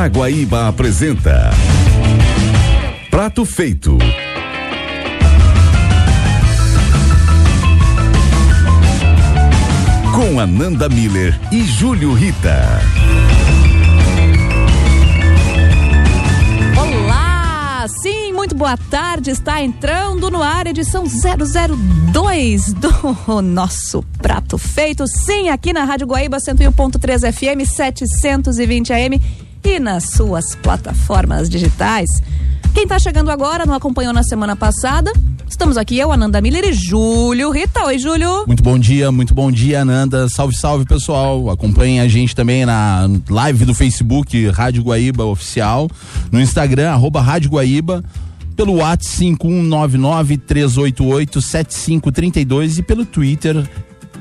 A Guaíba apresenta Prato Feito. Com Ananda Miller e Júlio Rita. Olá! Sim, muito boa tarde. Está entrando no ar edição 002 do nosso Prato Feito. Sim, aqui na Rádio Guaíba 101.3 FM 720 AM e nas suas plataformas digitais. Quem está chegando agora não acompanhou na semana passada. Estamos aqui, eu, Ananda Miller e Júlio Rita. Oi, Júlio. Muito bom dia, muito bom dia, Ananda. Salve, salve, pessoal. Acompanhem a gente também na live do Facebook Rádio Guaíba Oficial, no Instagram, arroba Rádio Guaíba, pelo WhatsApp 5199-388-7532 e pelo Twitter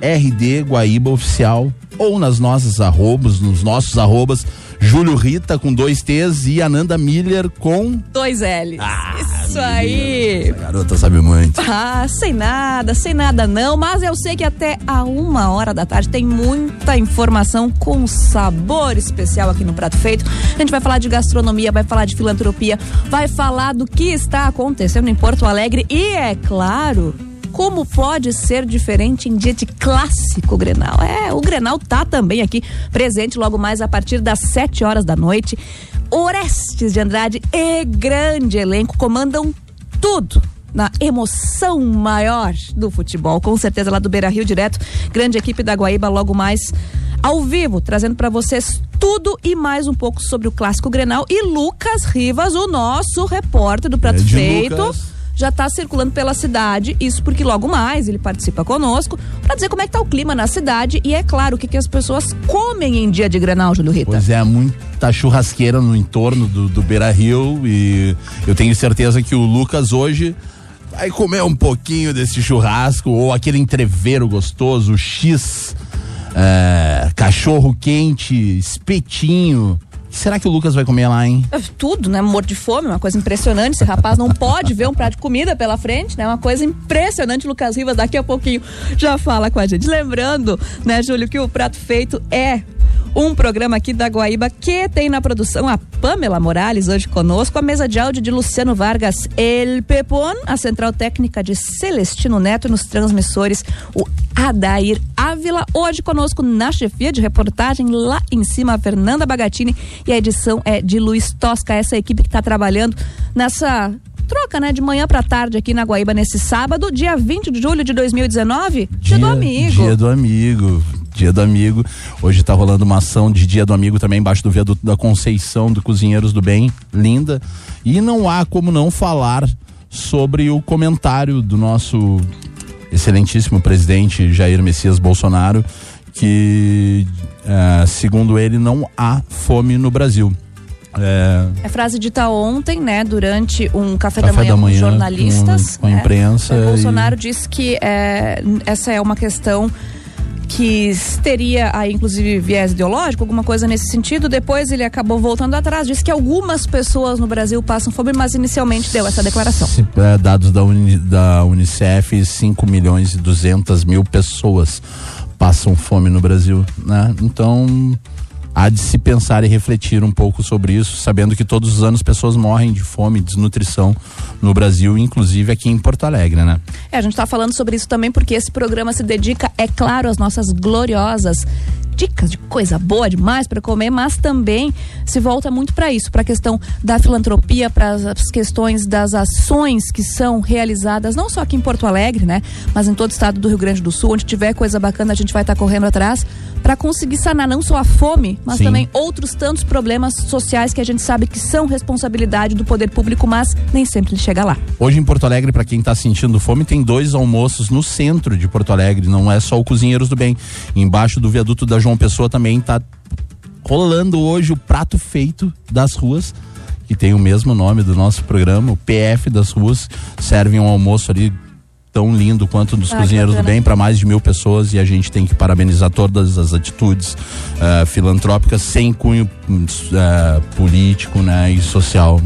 RD Guaíba Oficial ou nas nossas arrobas, nos nossos arrobas Júlio Rita com dois T's e Ananda Miller com dois L's. Ah, Isso aí. Essa garota sabe muito. Ah, sem nada, sem nada não, mas eu sei que até a uma hora da tarde tem muita informação com sabor especial aqui no Prato Feito. A gente vai falar de gastronomia, vai falar de filantropia, vai falar do que está acontecendo em Porto Alegre e, é claro, como pode ser diferente em dia de clássico Grenal? É, o Grenal tá também aqui presente logo mais a partir das 7 horas da noite. Orestes de Andrade e grande elenco comandam tudo na emoção maior do futebol, com certeza lá do Beira Rio direto, grande equipe da Guaíba logo mais ao vivo, trazendo para vocês tudo e mais um pouco sobre o clássico Grenal e Lucas Rivas, o nosso repórter do Prato Feito. Lucas já está circulando pela cidade, isso porque logo mais ele participa conosco para dizer como é que tá o clima na cidade e é claro o que, que as pessoas comem em dia de Grenal, Júlio Rita. Pois é, muita churrasqueira no entorno do, do Beira Rio e eu tenho certeza que o Lucas hoje vai comer um pouquinho desse churrasco ou aquele entreveiro gostoso, X, é, cachorro quente, espetinho. Será que o Lucas vai comer lá, hein? É Tudo, né? Morto de fome, uma coisa impressionante. Esse rapaz não pode ver um prato de comida pela frente, né? Uma coisa impressionante. Lucas Rivas daqui a pouquinho já fala com a gente. Lembrando, né, Júlio, que o Prato Feito é um programa aqui da Guaíba que tem na produção a Pamela Morales hoje conosco, a mesa de áudio de Luciano Vargas El Pepon, a central técnica de Celestino Neto nos transmissores, o Adair Ávila, hoje conosco na chefia de reportagem lá em cima, a Fernanda Bagatini e a edição é de Luiz Tosca, essa equipe que está trabalhando nessa troca, né, de manhã para tarde aqui na Guaíba nesse sábado, dia 20 de julho de 2019, dia, do amigo. Dia do amigo. Dia do amigo. Hoje tá rolando uma ação de Dia do Amigo também embaixo do viaduto da Conceição do Cozinheiros do Bem, linda. E não há como não falar sobre o comentário do nosso excelentíssimo presidente Jair Messias Bolsonaro, que, eh, segundo ele, não há fome no Brasil. É, É frase dita ontem, né, durante um café, Café da manhã da manhã com jornalistas. com- com a né? imprensa O Bolsonaro e- disse que é, essa é uma questão que teria aí inclusive viés ideológico, alguma coisa nesse sentido. Depois ele acabou voltando atrás, disse que algumas pessoas no Brasil passam fome, mas inicialmente deu essa declaração. Se- é, dados da, Uni- da Unicef, 5 milhões e 200 mil pessoas passam fome no Brasil, né? Então, há de se pensar e refletir um pouco sobre isso, sabendo que todos os anos pessoas morrem de fome, desnutrição no Brasil, inclusive aqui em Porto Alegre, né? É, a gente está falando sobre isso também porque esse programa se dedica, é claro, às nossas gloriosas dicas de coisa boa demais para comer, mas também se volta muito para isso, para a questão da filantropia, para as questões das ações que são realizadas não só aqui em Porto Alegre, né, mas em todo o estado do Rio Grande do Sul, onde tiver coisa bacana, a gente vai estar correndo atrás para conseguir sanar não só a fome, mas Sim. também outros tantos problemas sociais que a gente sabe que são responsabilidade do poder público, mas nem sempre ele chega lá. Hoje em Porto Alegre, para quem está sentindo fome, tem dois almoços no centro de Porto Alegre, não é só o Cozinheiros do Bem. Embaixo do viaduto da João Pessoa também está rolando hoje o prato feito das ruas, que tem o mesmo nome do nosso programa, o PF das ruas, servem um almoço ali tão lindo quanto dos Ah, Cozinheiros do. Bem para mais de mil pessoas e a gente tem que parabenizar todas as atitudes eh, filantrópicas sem cunho eh, político né, e social.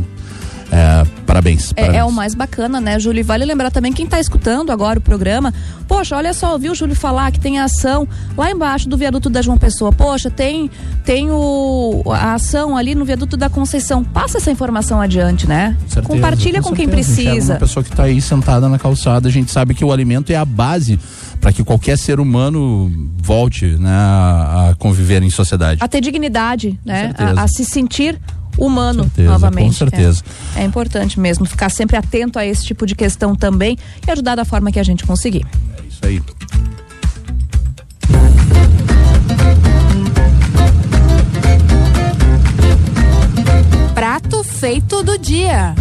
É, parabéns, é, parabéns. É, o mais bacana, né, Júlio? E vale lembrar também quem está escutando agora o programa. Poxa, olha só, ouviu o Júlio falar que tem ação lá embaixo do viaduto da João Pessoa. Poxa, tem, tem o, a ação ali no viaduto da Conceição. Passa essa informação adiante, né? Certeza, Compartilha com, com quem precisa. Uma pessoa que está aí sentada na calçada, a gente sabe que o alimento é a base para que qualquer ser humano volte né, a, a conviver em sociedade. A ter dignidade, né? A, a se sentir humano certeza, novamente. com certeza. É, é importante mesmo ficar sempre atento a esse tipo de questão também e ajudar da forma que a gente conseguir. É isso aí. Prato feito do dia.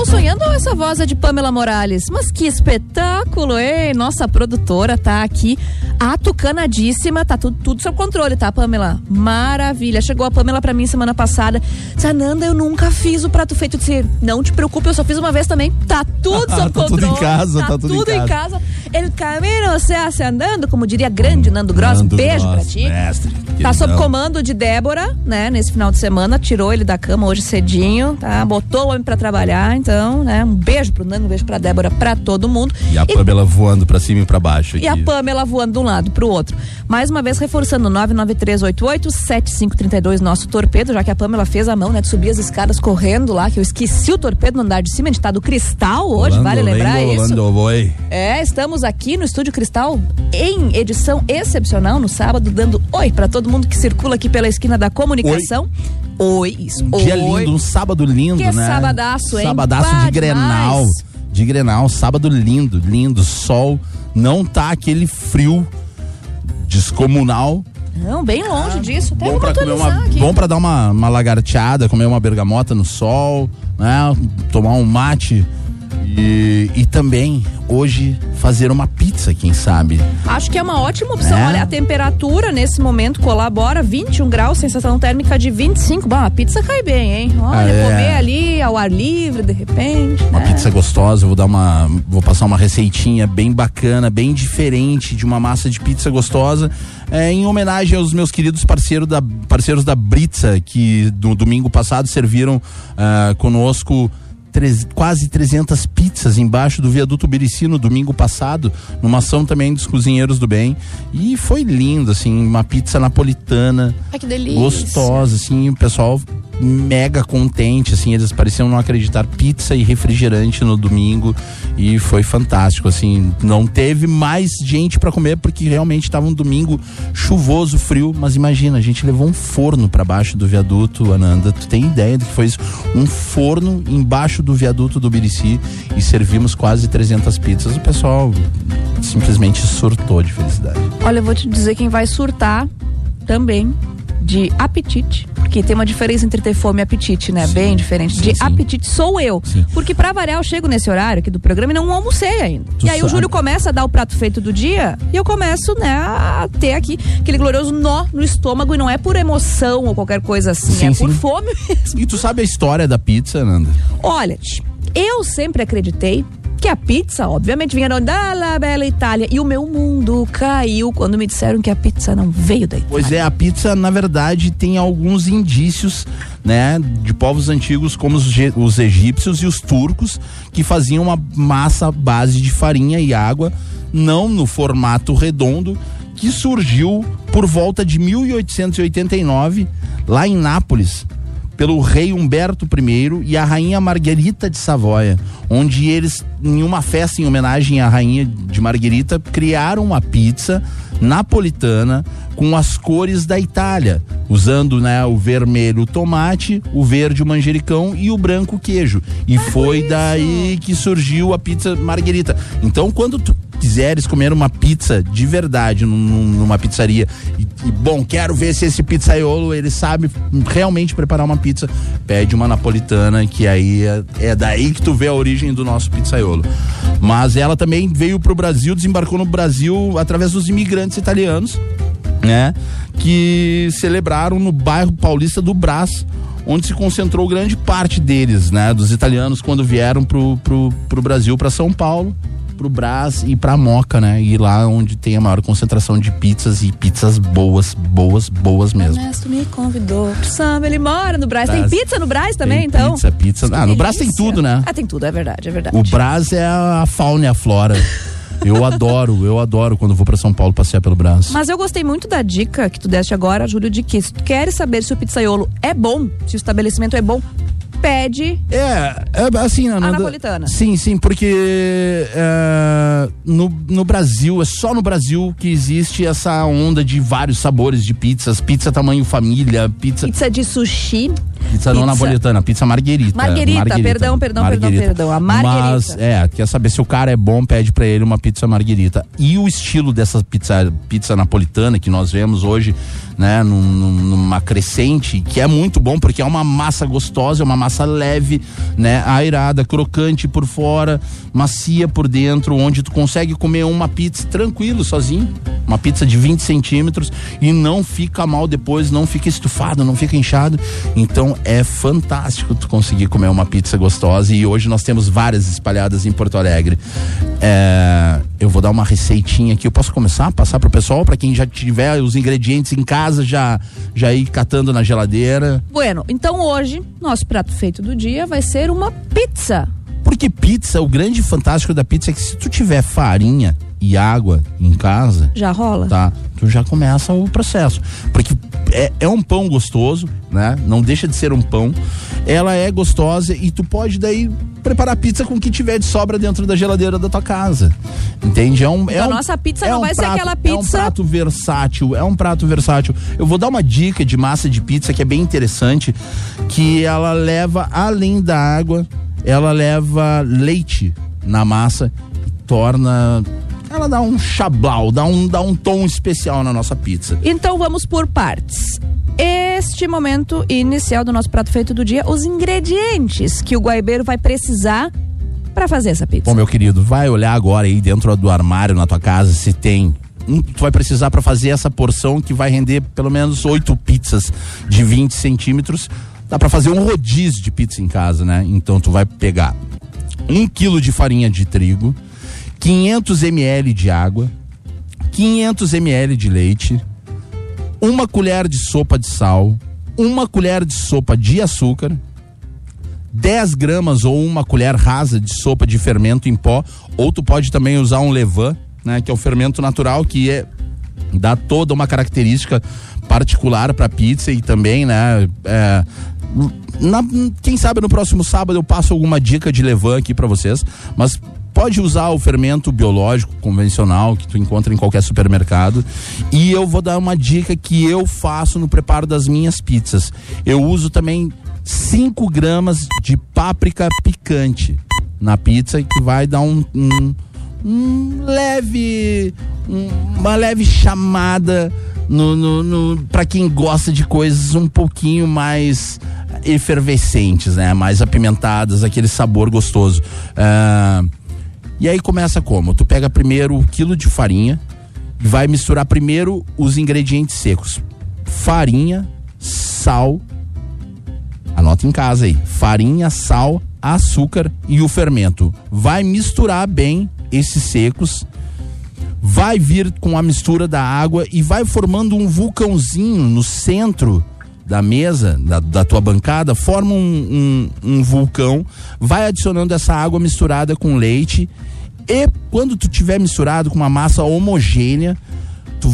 Estou sonhando ou essa voz é de Pamela Morales? Mas que espetáculo, hein? Nossa produtora tá aqui atucanadíssima, tá tudo, tudo sob controle, tá, Pamela? Maravilha. Chegou a Pamela pra mim semana passada. Sananda, eu nunca fiz o prato feito. Eu disse, não te preocupe, eu só fiz uma vez também. Tá tudo sob Tá controle. tudo em casa, tá, tá tudo em em casa. El camino se hace andando, como diria grande Nando Gross. Nando Beijo Gross, pra ti. Mestre, Tá sob queridão. comando de Débora, né? Nesse final de semana, tirou ele da cama hoje cedinho, tá? Botou o homem pra trabalhar, então, né? Um beijo pro Nando, um beijo pra Débora, pra todo mundo. E a Pamela voando pra cima e pra baixo. E a. Pamela voando de um lado pro outro. Mais uma vez, reforçando, 993887532, nosso torpedo, já que a Pamela fez a mão, né? De subir as escadas correndo lá, que eu esqueci o torpedo no andar de cima, a gente tá do cristal hoje, Rolando, vale lembrar lengo, isso? rolando, boi. É, estamos aqui no Estúdio Cristal em edição excepcional no sábado, dando oi pra todo mundo que circula aqui pela esquina da comunicação. Oi, isso. Um dia oi. lindo, um sábado lindo, Que né? sabadaço, hein? Sabadaço de Grenal. demais. De Grenal, sábado lindo, lindo, sol. Não tá aquele frio descomunal. Não, bem longe disso. Até bom pra comer uma, aqui. bom para dar uma, uma lagarteada, comer uma bergamota no sol, né? Tomar um mate e, e também hoje fazer uma pizza, quem sabe. Acho que é uma ótima opção. É. Olha, a temperatura nesse momento colabora, 21 graus, sensação térmica de 25. Bom, a pizza cai bem, hein? Olha, Ah, é. comer ali ao ar livre, de repente. Uma né? pizza gostosa, vou dar uma. Vou passar uma receitinha bem bacana, bem diferente de uma massa de pizza gostosa. é, em homenagem aos meus queridos parceiros da, parceiros da Britza, que no domingo passado serviram ah, conosco. Treze- quase 300 pizzas embaixo do viaduto Birici no domingo passado, numa ação também dos cozinheiros do bem. E foi lindo, assim, uma pizza napolitana Ai, que delícia. gostosa, assim, o pessoal mega contente, assim, eles pareciam não acreditar, pizza e refrigerante no domingo e foi fantástico, assim, não teve mais gente pra comer porque realmente estava um domingo chuvoso, frio, mas imagina, a gente levou um forno pra baixo do viaduto, Ananda, tu tem ideia do que foi isso? Um forno embaixo do viaduto do Birici e servimos quase 300 pizzas, o pessoal simplesmente surtou de felicidade. Olha, eu vou te dizer quem vai surtar também de apetite, porque tem uma diferença entre ter fome e apetite, né? Sim, Bem diferente. sim, de sim. apetite sou eu. Porque pra variar, eu chego nesse horário aqui do programa e não almocei ainda. Tu e aí o sabe. Júlio começa a dar o prato feito do dia e eu começo, né, a ter aqui aquele glorioso nó no estômago e não é por emoção ou qualquer coisa assim, Sim, é por fome mesmo. E tu sabe a história da pizza, Ananda? Olha, eu sempre acreditei que a pizza, obviamente, vinha da La Bela Itália. E o meu mundo caiu quando me disseram que a pizza não veio da Itália. Pois é, a pizza, na verdade, tem alguns indícios, né, de povos antigos como os, os egípcios e os turcos, que faziam uma massa à base de farinha e água, não no formato redondo, que surgiu por volta de 1889, lá em Nápoles, pelo rei Humberto I e a rainha Margarita de Savoia, onde eles, em uma festa em homenagem à rainha de Margarita, criaram uma pizza napolitana com as cores da Itália, usando né, o vermelho tomate, o verde o manjericão e o branco queijo. E foi daí que surgiu a pizza Margarita. Então, quando tu quiseres comer uma pizza de verdade num- num- numa pizzaria e, e, bom, quero ver se esse pizzaiolo ele sabe realmente preparar uma pizza, pede uma napolitana que aí é, é daí que tu vê a origem do nosso pizzaiolo. Mas ela também veio pro Brasil, desembarcou no Brasil através dos imigrantes italianos, né? Que celebraram no bairro paulista do Brás, onde se concentrou grande parte deles, né? Dos italianos quando vieram pro, pro, pro Brasil, para São Paulo pro Brás e pra Moca, né? E lá onde tem a maior concentração de pizzas e pizzas boas, boas, boas mesmo. Ernesto me convidou pro samba, ele mora no Brás. Tem pizza no Brás também, Tem então? Pizza, pizza. Que Ah, no Brás tem tudo, né? Ah, tem tudo, é verdade, é verdade. O Brás é a fauna e a flora. Eu adoro, eu adoro quando vou pra São Paulo passear pelo Brás. Mas eu gostei muito da dica que tu deste agora, Júlio, de que se tu queres saber se o pizzaiolo é bom, se o estabelecimento é bom, pede É, é assim, Nanda, napolitana. Sim, sim, porque é, no, no Brasil, é só no Brasil que existe essa onda de vários sabores de pizzas. Pizza tamanho família, pizza. pizza de sushi. Pizza não pizza- napolitana, pizza marguerita. Marguerita, perdão, perdão, perdão, perdão, a marguerita. Mas, é, quer saber se o cara é bom, pede pra ele uma pizza marguerita. E o estilo dessa pizza, pizza napolitana que nós vemos hoje, né, num- num- numa crescente, que é muito bom, porque é uma massa gostosa, é uma massa leve, né, airada, crocante por fora, macia por dentro, onde tu consegue comer uma pizza tranquilo, sozinho. Uma pizza de 20 centímetros e não fica mal depois, não fica estufado, não fica inchado. Então é fantástico tu conseguir comer uma pizza gostosa e hoje nós temos várias espalhadas em Porto Alegre. É, eu vou dar uma receitinha aqui. Eu posso começar a passar pro pessoal, para quem já tiver os ingredientes em casa, já, já ir catando na geladeira. Bueno, então hoje, nosso prato feito do dia vai ser uma pizza. Porque pizza, o grande fantástico da pizza é que se tu tiver farinha e água em casa, Já rola? tá? Tu já começa o processo. Porque é, é um pão gostoso, né? Não deixa de ser um pão. Ela é gostosa e tu pode daí preparar pizza com o que tiver de sobra dentro da geladeira da tua casa. Entende? É um, é Então, um- nossa pizza é não um vai ser prato- aquela É um pizza- prato versátil, é um prato versátil. Eu vou dar uma dica de massa de pizza que é bem interessante, que ela leva além da água, ela leva leite na massa e torna ela dá um chablau, dá um, dá um tom especial na nossa pizza. Então vamos por partes. Este momento inicial do nosso prato feito do dia, os ingredientes que o guaibeiro vai precisar para fazer essa pizza. Bom, meu querido, vai olhar agora aí dentro do armário na tua casa se tem. um- tu vai precisar para fazer essa porção que vai render pelo menos oito pizzas de 20 centímetros. Dá para fazer um rodízio de pizza em casa, né? Então tu vai pegar um quilo de farinha de trigo, 500 ml de água, 500 ml de leite, uma colher de sopa de sal, uma colher de sopa de açúcar, 10 gramas ou uma colher rasa de sopa de fermento em pó, ou tu pode também usar um levain, né, que é o fermento natural que é dá toda uma característica particular para pizza e também, né, é, na- quem sabe no próximo sábado eu passo alguma dica de levain aqui para vocês, mas pode usar o fermento biológico convencional que tu encontra em qualquer supermercado e eu vou dar uma dica que eu faço no preparo das minhas pizzas. Eu uso também 5 gramas de páprica picante na pizza que vai dar um, um, um leve um- uma leve chamada no, no, no para quem gosta de coisas um pouquinho mais efervescentes, né? Mais apimentadas, aquele sabor gostoso. Ah, e aí começa como? Tu pega primeiro o quilo de farinha e vai misturar primeiro os ingredientes secos: farinha, sal. Anota em casa aí: farinha, sal, açúcar e o fermento. Vai misturar bem esses secos vai vir com a mistura da água e vai formando um vulcãozinho no centro da mesa, da, da tua bancada, forma um, um, um vulcão, vai adicionando essa água misturada com leite e quando tu tiver misturado com uma massa homogênea, tu-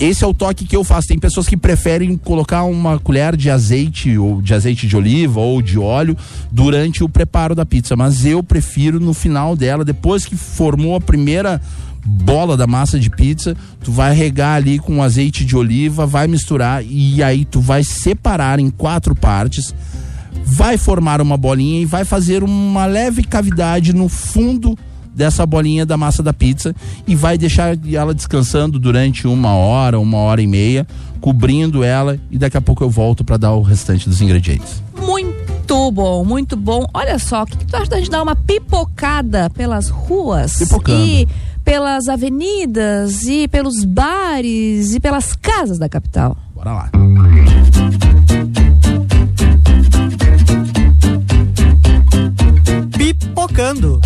esse é o toque que eu faço. Tem pessoas que preferem colocar uma colher de azeite ou de azeite de oliva ou de óleo durante o preparo da pizza, mas eu prefiro no final dela, depois que formou a primeira bola da massa de pizza, tu vai regar ali com azeite de oliva, vai misturar e aí tu vai separar em quatro partes, vai formar uma bolinha e vai fazer uma leve cavidade no fundo dessa bolinha da massa da pizza e vai deixar ela descansando durante uma hora, uma hora e meia, cobrindo ela e daqui a pouco eu volto para dar o restante dos ingredientes. Muito bom, muito bom. Olha só, o que, que tu acha da gente dar uma pipocada pelas ruas? Pipocando. E pelas avenidas, e pelos bares, e pelas casas da capital? Bora lá. Pipocando.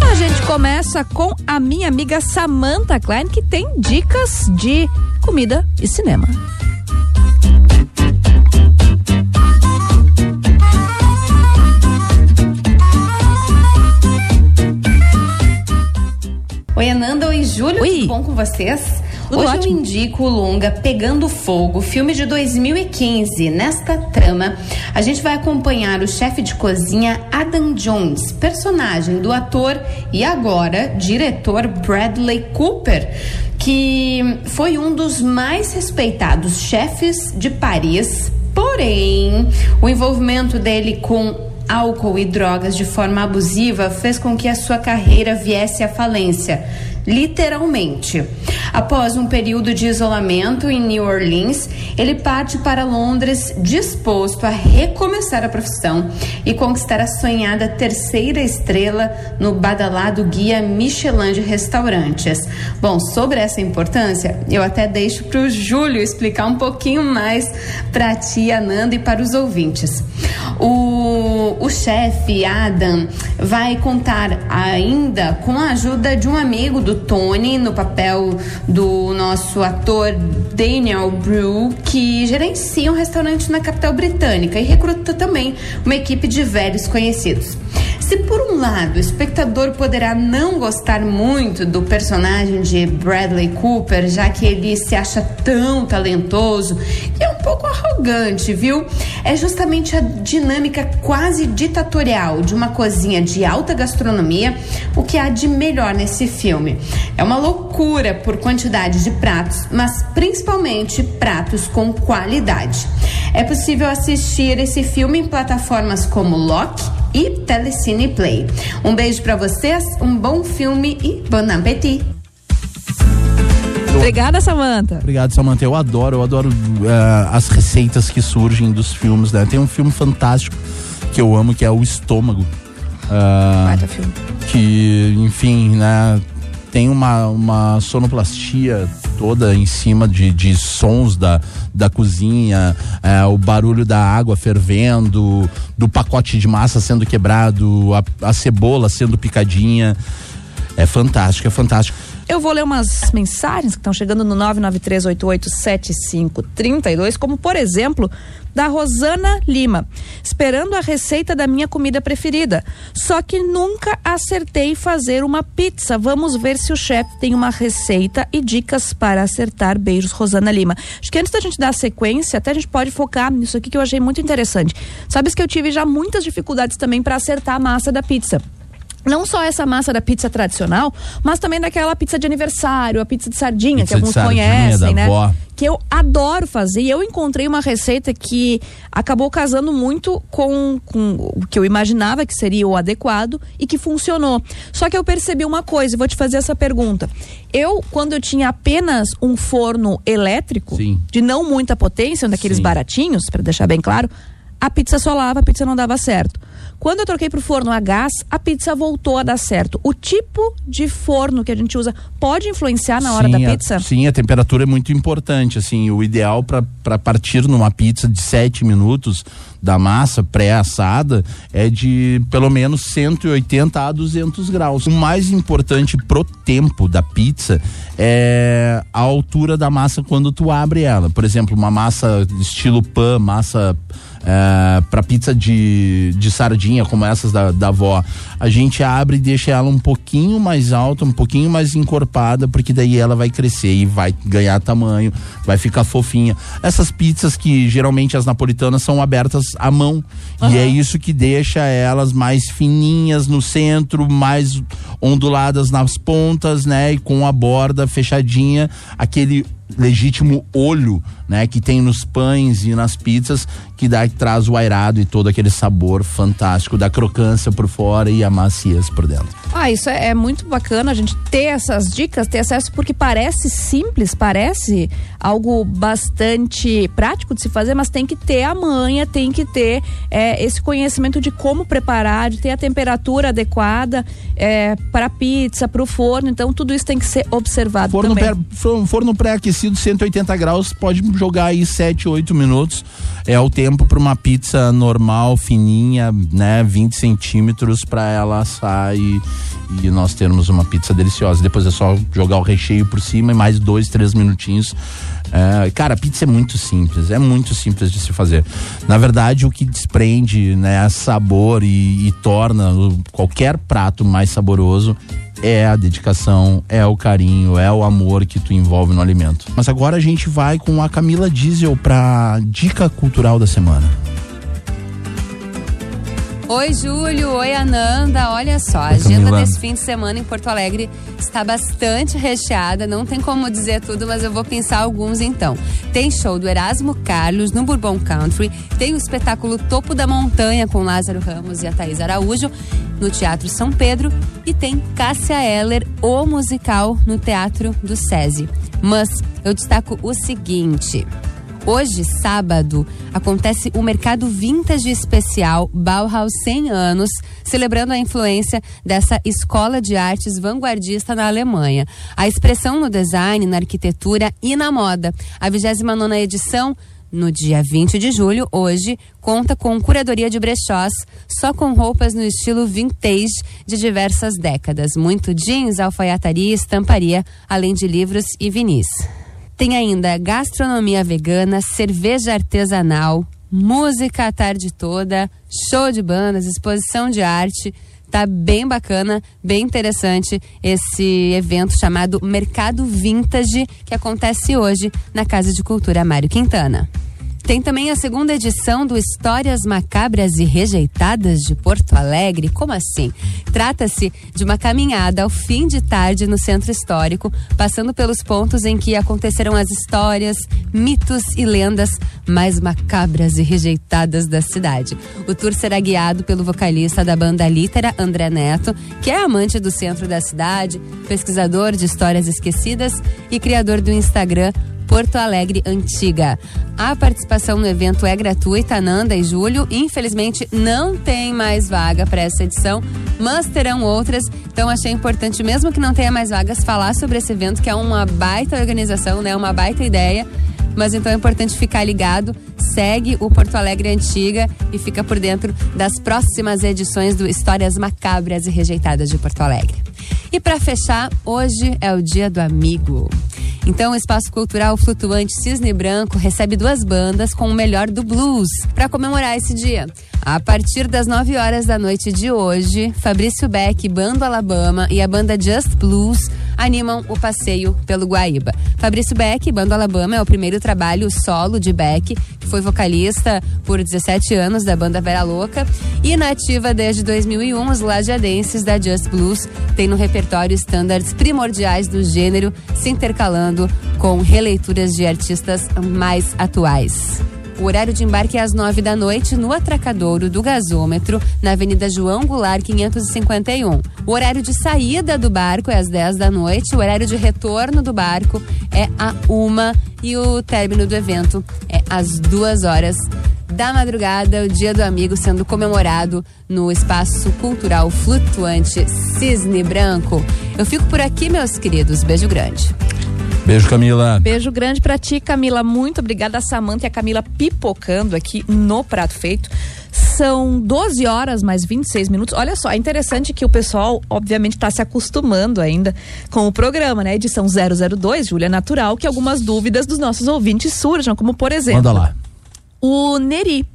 A gente começa com a minha amiga Samantha Klein, que tem dicas de comida e cinema. Oi, Ananda. Oi, Júlio. Oi. Tudo bom com vocês? Tudo Hoje ótimo. eu indico o longa Pegando Fogo, filme de 2015. Nesta trama, a gente vai acompanhar o chefe de cozinha Adam Jones, personagem do ator e agora diretor Bradley Cooper, que foi um dos mais respeitados chefes de Paris. Porém, o envolvimento dele com álcool e drogas de forma abusiva fez com que a sua carreira viesse à falência, literalmente. Após um período de isolamento em New Orleans, ele parte para Londres disposto a recomeçar a profissão e conquistar a sonhada terceira estrela no badalado guia Michelin de restaurantes. Bom, sobre essa importância, eu até deixo para o Júlio explicar um pouquinho mais para a tia Nanda e para os ouvintes. O, o chefe Adam vai contar ainda com a ajuda de um amigo do Tony no papel do nosso ator Daniel Brew, que gerencia um restaurante na capital britânica e recruta também uma equipe de velhos conhecidos. Se por um lado o espectador poderá não gostar muito do personagem de Bradley Cooper, já que ele se acha tão talentoso e é um pouco arrogante, viu? É justamente a dinâmica quase ditatorial de uma cozinha de alta gastronomia o que há de melhor nesse filme. É uma loucura por quantidade de pratos, mas principalmente pratos com qualidade. É possível assistir esse filme em plataformas como Lock e Telecine Play. Um beijo para vocês, um bom filme e bon appétit! Obrigada, Samantha. Obrigado, Samantha. Eu adoro, eu adoro eh, as receitas que surgem dos filmes, né? Tem um filme fantástico que eu amo, que é o Estômago. Baita filme. que, enfim, né, tem uma, uma sonoplastia toda em cima de, de sons da, da cozinha, é, o barulho da água fervendo, do pacote de massa sendo quebrado, a, a cebola sendo picadinha. É fantástico, é fantástico. Eu vou ler umas mensagens que estão chegando no 993887532, como por exemplo, da Rosana Lima, esperando a receita da minha comida preferida. Só que nunca acertei fazer uma pizza. Vamos ver se o chefe tem uma receita e dicas para acertar. Beijos, Rosana Lima. Acho que antes da gente dar sequência, até a gente pode focar nisso aqui que eu achei muito interessante. Sabes que eu tive já muitas dificuldades também para acertar a massa da pizza. Não só essa massa da pizza tradicional, mas também daquela pizza de aniversário, a pizza de sardinha, Pizza que alguns sardinha, conhecem, né? avó. Que eu adoro fazer. E eu encontrei uma receita que acabou casando muito com, com o que eu imaginava que seria o adequado e que funcionou. Só que eu percebi uma coisa, e vou te fazer essa pergunta. Eu, quando eu tinha apenas um forno elétrico, Sim. de não muita potência, um daqueles Sim. baratinhos, para deixar bem claro, a pizza solava, a pizza não dava certo. Quando eu troquei pro forno a gás, a pizza voltou a dar certo. O tipo de forno que a gente usa pode influenciar na hora sim, da a- pizza? sim, a temperatura é muito importante. Assim, o ideal para partir numa pizza de 7 minutos da massa pré-assada é de pelo menos 180 a 200 graus. O mais importante pro tempo da pizza é a altura da massa quando tu abre ela. Por exemplo, uma massa estilo pan, massa é, para pizza de, de sardinha, como essas da, da avó, a gente abre e deixa ela um pouquinho mais alta, um pouquinho mais encorpada, porque daí ela vai crescer e vai ganhar tamanho, vai ficar fofinha. Essas pizzas que geralmente as napolitanas são abertas à mão, e é isso que deixa elas mais fininhas no centro, mais onduladas nas pontas, né? E com a borda fechadinha, aquele legítimo olho, né, que tem nos pães e nas pizzas, que dá que traz o airado e todo aquele sabor fantástico da crocância por fora e a maciez por dentro. Ah, isso é, é muito bacana a gente ter essas dicas, ter acesso, porque parece simples, parece algo bastante prático de se fazer, mas tem que ter a manha, tem que ter é, esse conhecimento de como preparar, de ter a temperatura adequada é, para a pizza, para o forno. Então, tudo isso tem que ser observado Forno, também. pré- for- forno pré-aquecido aquecido 180 graus, pode jogar aí 7, 8 minutos. É o tempo para uma pizza normal, fininha, né? 20 centímetros para ela assar e, e nós termos uma pizza deliciosa. Depois é só jogar o recheio por cima e mais dois, três minutinhos. É, cara, pizza é muito simples, é muito simples de se fazer. Na verdade, o que desprende né, sabor e, e torna qualquer prato mais saboroso é a dedicação, é o carinho, é o amor que tu envolve no alimento. Mas agora a gente vai com a Camila Diesel para dica cultural da semana. Oi, Júlio. Oi, Ananda. Olha só, a agenda desse fim de semana em Porto Alegre está bastante recheada. Não tem como dizer tudo, mas eu vou pensar alguns então. Tem show do Erasmo Carlos no Bourbon Country. Tem o espetáculo Topo da Montanha com Lázaro Ramos e a Thaís Araújo no Teatro São Pedro. E tem Cássia Eller, o musical, no Teatro do SESI. Mas eu destaco o seguinte. Hoje, sábado, acontece o Mercado Vintage Especial Bauhaus 100 anos, celebrando a influência dessa escola de artes vanguardista na Alemanha. A expressão no design, na arquitetura e na moda. A 29 edição no dia 20 de julho, hoje, conta com curadoria de brechós, só com roupas no estilo vintage de diversas décadas. Muito jeans, alfaiataria estamparia, além de livros e vinis. Tem ainda gastronomia vegana, cerveja artesanal, música a tarde toda, show de bandas, exposição de arte. Tá bem bacana, bem interessante esse evento chamado Mercado Vintage, que acontece hoje na Casa de Cultura Mário Quintana. Tem também a segunda edição do Histórias Macabras e Rejeitadas de Porto Alegre. Como assim? Trata-se de uma caminhada ao fim de tarde no centro histórico, passando pelos pontos em que aconteceram as histórias, mitos e lendas mais macabras e rejeitadas da cidade. O tour será guiado pelo vocalista da banda Litera, André Neto, que é amante do centro da cidade, pesquisador de histórias esquecidas e criador do Instagram Porto Alegre Antiga. A participação no evento é gratuita, Nanda e Júlio. Infelizmente, não tem mais vaga para essa edição, mas terão outras. Então, achei importante, mesmo que não tenha mais vagas, falar sobre esse evento, que é uma baita organização, né? Uma baita ideia. Mas então é importante ficar ligado, segue o Porto Alegre Antiga e fica por dentro das próximas edições do Histórias Macabras e Rejeitadas de Porto Alegre. E para fechar, hoje é o Dia do Amigo. Então, o Espaço Cultural Flutuante Cisne Branco recebe duas bandas com o melhor do blues para comemorar esse dia. A partir das 9 horas da noite de hoje, Fabrício Beck, Bando Alabama e a banda Just Blues animam o passeio pelo Guaíba. Fabrício Beck, Bando Alabama, é o primeiro trabalho solo de Beck, que foi vocalista por 17 anos da banda Vera Louca e nativa desde 2001, os lajadenses da Just Blues têm no repertório estándares primordiais do gênero, se intercalando com releituras de artistas mais atuais. O horário de embarque é às 9 da noite no atracadouro do gasômetro, na Avenida João Goulart 551. O horário de saída do barco é às 10 da noite, o horário de retorno do barco é a uma e o término do evento é às duas horas da madrugada, o Dia do Amigo sendo comemorado no Espaço Cultural Flutuante Cisne Branco. Eu fico por aqui, meus queridos. Beijo grande. Beijo, Camila. Beijo grande pra ti, Camila. Muito obrigada, Samanta e a Camila pipocando aqui no Prato Feito. São 12 horas mais 26 minutos. Olha só, é interessante que o pessoal, obviamente, está se acostumando ainda com o programa, né? Edição 002, Júlia Natural, que algumas dúvidas dos nossos ouvintes surjam, como por exemplo. Manda lá. O Neri,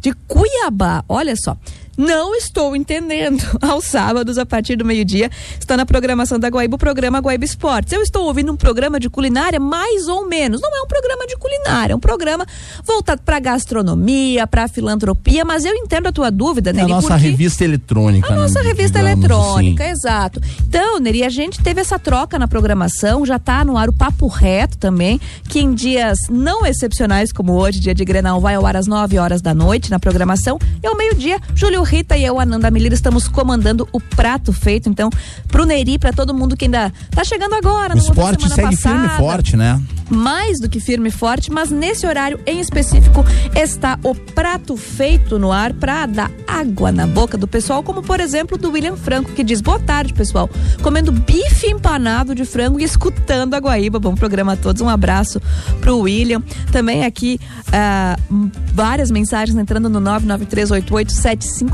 de Cuiabá. Olha só. Não estou entendendo. Aos sábados, a partir do meio-dia, está na programação da Guaíba o programa Guaíba Esportes. Eu estou ouvindo um programa de culinária, mais ou menos. Não é um programa de culinária, é um programa voltado para gastronomia, para filantropia, mas eu entendo a tua dúvida, Neri. É a nossa porque... revista eletrônica. A né, nossa revista digamos eletrônica, assim. exato. Então, Neri, a gente teve essa troca na programação, já está no ar o Papo Reto também, que em dias não excepcionais como hoje, dia de Grenal, vai ao ar às 9 horas da noite na programação. E ao meio-dia, Júlio Rita e eu, Ananda Miller, estamos comandando o prato feito. Então, pro Neri, para todo mundo que ainda tá chegando agora, O esporte segue passada. firme e forte, né? mais do que firme e forte, mas nesse horário em específico está o prato feito no ar para dar água na boca do pessoal, como por exemplo do William Franco, que diz: Boa tarde, pessoal. Comendo bife empanado de frango e escutando a Guaíba. Bom programa a todos. Um abraço pro William. Também aqui uh, várias mensagens entrando no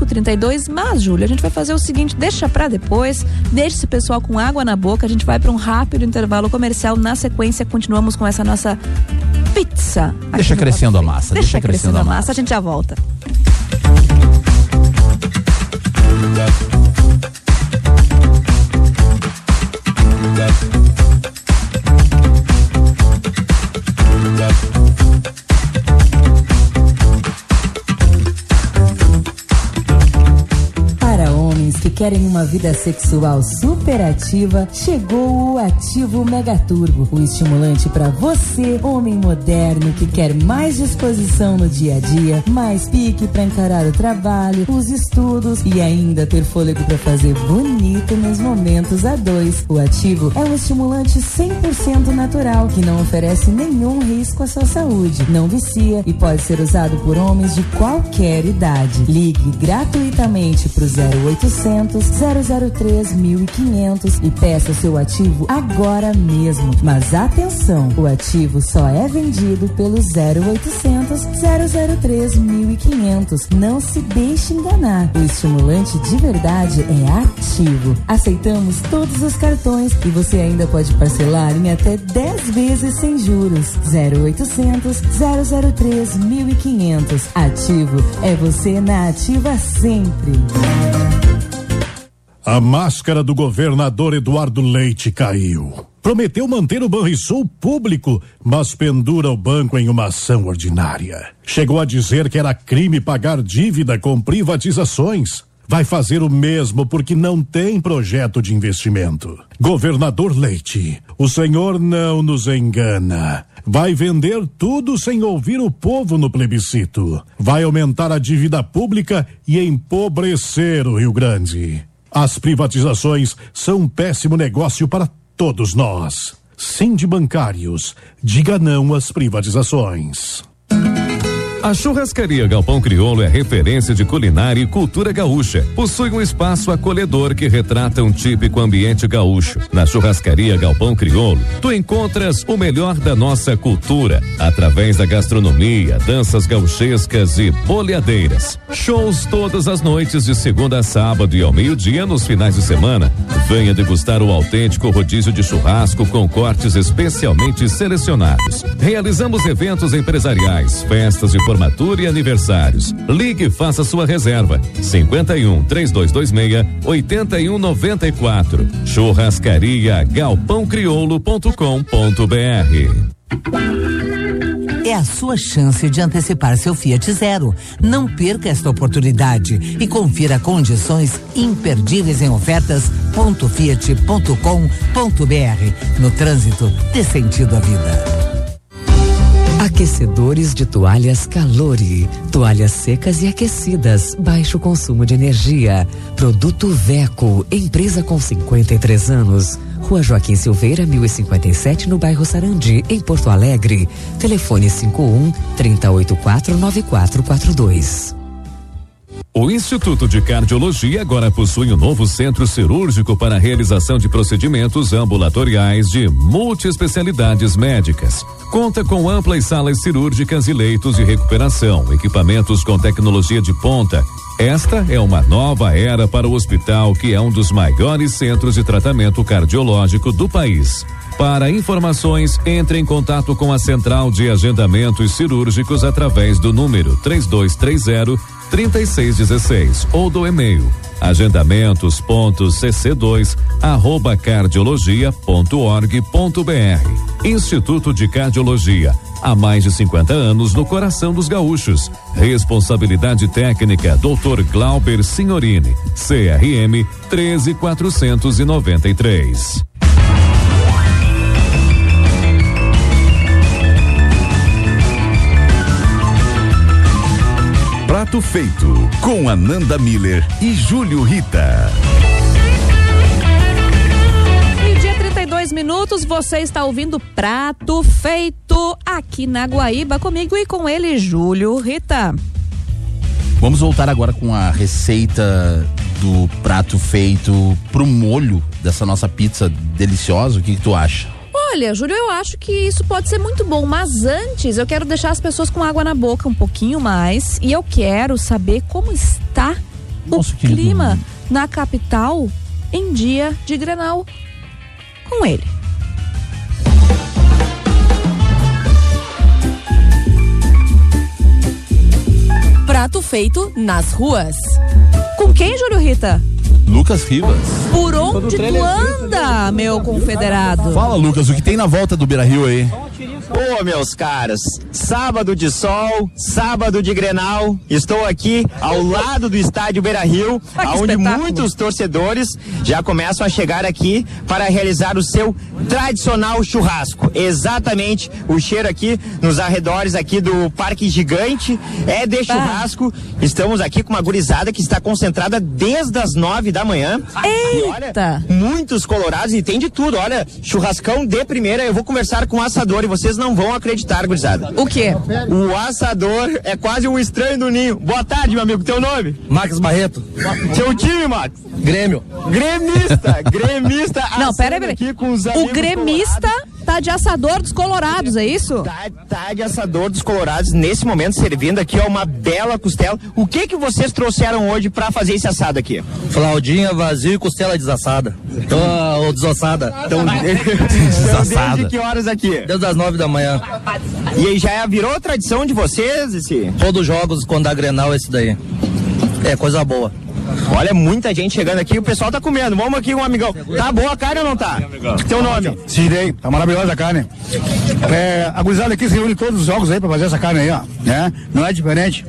993887532. Mas, Júlia, a gente vai fazer o seguinte: deixa para depois, deixa esse pessoal com água na boca. A gente vai para um rápido intervalo comercial. Na sequência, continuamos com essa nossa pizza. Deixa crescendo a massa. Deixa, deixa crescendo, crescendo a massa. A gente já volta. Querem uma vida sexual superativa, chegou o Ativo Mega Turbo, o estimulante para você, homem moderno que quer mais disposição no dia a dia, mais pique para encarar o trabalho, os estudos e ainda ter fôlego para fazer bonito nos momentos a dois. O Ativo é um estimulante 100% natural que não oferece nenhum risco à sua saúde, não vicia e pode ser usado por homens de qualquer idade. Ligue gratuitamente para o 0800 003 1500 e peça seu ativo agora mesmo. Mas atenção, o ativo só é vendido pelo 0800 003 1500. Não se deixe enganar. O estimulante de verdade é ativo. Aceitamos todos os cartões e você ainda pode parcelar em até 10 vezes sem juros. 0800 003 1500. Ativo é você na ativa sempre. A máscara do governador Eduardo Leite caiu. Prometeu manter o Banrisul público, mas pendura o banco em uma ação ordinária. Chegou a dizer que era crime pagar dívida com privatizações. Vai fazer o mesmo porque não tem projeto de investimento. Governador Leite, o senhor não nos engana. Vai vender tudo sem ouvir o povo no plebiscito. Vai aumentar a dívida pública e empobrecer o Rio Grande. As privatizações são um péssimo negócio para todos nós. Sim de bancários, diga não às privatizações. A churrascaria Galpão Crioulo é referência de culinária e cultura gaúcha. Possui um espaço acolhedor que retrata um típico ambiente gaúcho. Na churrascaria Galpão Crioulo, tu encontras o melhor da nossa cultura, através da gastronomia, danças gauchescas e boleadeiras. Shows todas as noites de segunda a sábado e ao meio-dia nos finais de semana. Venha degustar o autêntico rodízio de churrasco com cortes especialmente selecionados. Realizamos eventos empresariais, festas e formatura e aniversários. Ligue e faça sua reserva. 51 3226 8194. Churrascaria galpãocrioulo.com.br. É a sua chance de antecipar seu Fiat Zero. Não perca esta oportunidade e confira condições imperdíveis em ofertas.fiat.com.br. No trânsito, dê sentido à vida. Aquecedores de toalhas Calore. Toalhas secas e aquecidas. Baixo consumo de energia. Produto Veco. Empresa com 53 anos. Rua Joaquim Silveira, 1057, no bairro Sarandi, em Porto Alegre. Telefone 51 3084 9442. O Instituto de Cardiologia agora possui um novo centro cirúrgico para a realização de procedimentos ambulatoriais de multiespecialidades médicas. Conta com amplas salas cirúrgicas e leitos de recuperação, equipamentos com tecnologia de ponta. Esta é uma nova era para o hospital, que é um dos maiores centros de tratamento cardiológico do país. Para informações, entre em contato com a Central de Agendamentos Cirúrgicos através do número 3230 3616 ou do e-mail agendamentos.cc2 arroba cardiologia.org.br. Instituto de Cardiologia. Há mais de 50 anos no coração dos gaúchos. Responsabilidade técnica Dr. Glauber Signorini. CRM 13493. Prato Feito, com Ananda Miller e Júlio Rita. Meio dia 32 minutos minutos. Você está ouvindo Prato Feito aqui na Guaíba comigo e com ele, Júlio Rita. Vamos voltar agora com a receita do prato feito pro molho dessa nossa pizza deliciosa. O que, que tu acha? Olha, Júlio, eu acho que isso pode ser muito bom, mas antes eu quero deixar as pessoas com água na boca um pouquinho mais e eu quero saber como está Nossa, o clima lindo. na capital em dia de Grenal com ele. Prato feito nas ruas. Com quem, Júlio Rita? Lucas Rivas. Por onde tu anda, meu confederado? Fala, Lucas, o que tem na volta do Beira Rio aí? Ô, meus caros, sábado de sol, sábado de Grenal, estou aqui ao lado do estádio Beira Rio, Ah, onde muitos torcedores já começam a chegar aqui para realizar o seu tradicional churrasco. Exatamente, o cheiro aqui nos arredores aqui do Parque Gigante é de churrasco. Estamos aqui com uma gurizada que está concentrada desde as nove da manhã. E olha, Eita! muitos colorados e tem de tudo. Olha, churrascão de primeira. Eu vou conversar com o assador e vocês não vão acreditar, gurizada. O quê? O assador é quase um estranho do ninho. Boa tarde, meu amigo. Teu nome? Max Barreto. Seu time, Max? Grêmio. Gremista. Gremista. Não, pera aí, aqui com os O gremista tá de assador dos colorados, é isso? Tá, tá de assador dos colorados nesse momento servindo aqui ó, uma bela costela. O que que vocês trouxeram hoje pra fazer esse assado aqui? Fraldinha, vazio e costela desassada. Então, ou desossada. Então, Desassada. desde que horas aqui? Desde as nove da manhã. E aí já virou tradição de vocês esse? Todos os jogos, quando dá Grenal, esse daí. É coisa boa. Olha, muita gente chegando aqui, o pessoal tá comendo. Vamos aqui, um amigão. Tá boa a carne ou não tá? Teu nome? Cidei, tá maravilhosa a carne. É, a gurizada aqui se reúne todos os jogos aí pra fazer essa carne aí, ó. Né? Não é diferente.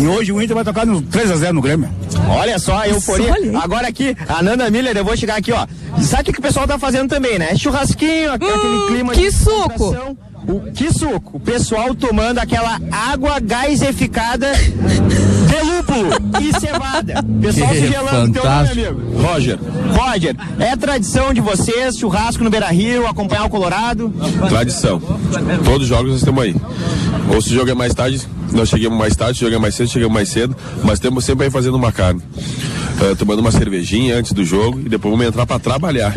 E hoje o Inter vai tocar no 3x0 no Grêmio. Olha só a euforia. Agora aqui, a Nanda Miller, eu vou chegar aqui, ó. Sabe o que, que o pessoal tá fazendo também, né? Churrasquinho, aquele clima Hum, que de suco. O que suco? O pessoal tomando aquela água gasificada de lúpulo e cevada. Pessoal Que se gelando. Teu nome, amigo? Roger, Roger, é tradição de vocês, churrasco no Beira Rio, acompanhar o Colorado. tradição. Todos os jogos nós estamos aí. Ou se o jogo é mais tarde, nós chegamos mais tarde, se o jogo é mais cedo, chegamos mais cedo, mas temos sempre aí fazendo uma carne. Eh, tomando uma cervejinha antes do jogo e depois vamos entrar para trabalhar.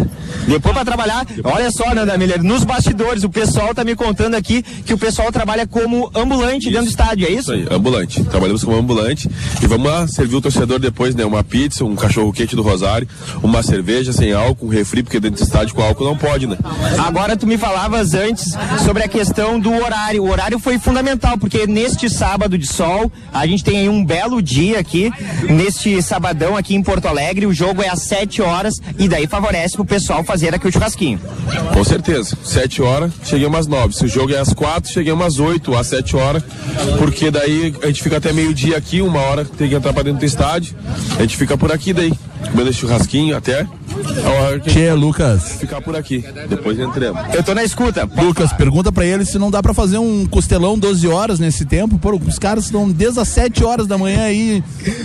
Depois pra trabalhar, olha só, Nanda Miller, nos bastidores, o pessoal tá me contando aqui que o pessoal trabalha como ambulante dentro do estádio, é isso? Isso aí, ambulante. Trabalhamos como ambulante e vamos lá servir o torcedor depois, né? Uma pizza, um cachorro quente do Rosário, uma cerveja sem álcool, um refri, porque dentro do estádio com álcool não pode, né? Agora tu me falavas antes sobre a questão do horário. O horário foi fundamental, porque neste sábado de sol, a gente tem aí um belo dia aqui, neste sabadão aqui em Porto Alegre, o jogo é às 7 horas e daí favorece pro pessoal fazer aqui o churrasquinho. Com certeza. Sete horas, chegamos às nove. Se o jogo é às quatro, chegamos às oito, às sete horas, porque daí a gente fica até meio-dia aqui, uma hora tem que entrar pra dentro do estádio. A gente fica por aqui daí, comendo churrasquinho até a hora que a gente Tchê, Lucas. ficar por aqui. Depois entremos. Eu tô na escuta. Lucas, pergunta pra ele se não dá pra fazer um costelão 12 horas nesse tempo. Pô, os caras estão desde as 7 horas da manhã aí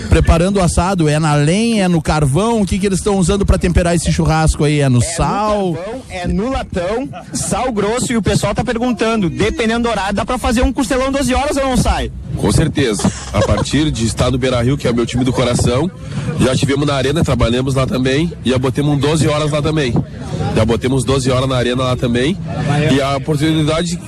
preparando o assado. É na lenha, é no carvão? O que, que eles estão usando pra temperar esse churrasco aí? É no sal? No carvão, é no latão, sal grosso e o pessoal tá perguntando, dependendo do horário, dá pra fazer um costelão 12 horas ou não sai? Com certeza. A partir de estar no Beira Rio, que é o meu time do coração, já tivemos na arena, trabalhamos lá também, e já botemos 12 horas lá também. Já botemos 12 horas na arena lá também. E a oportunidade,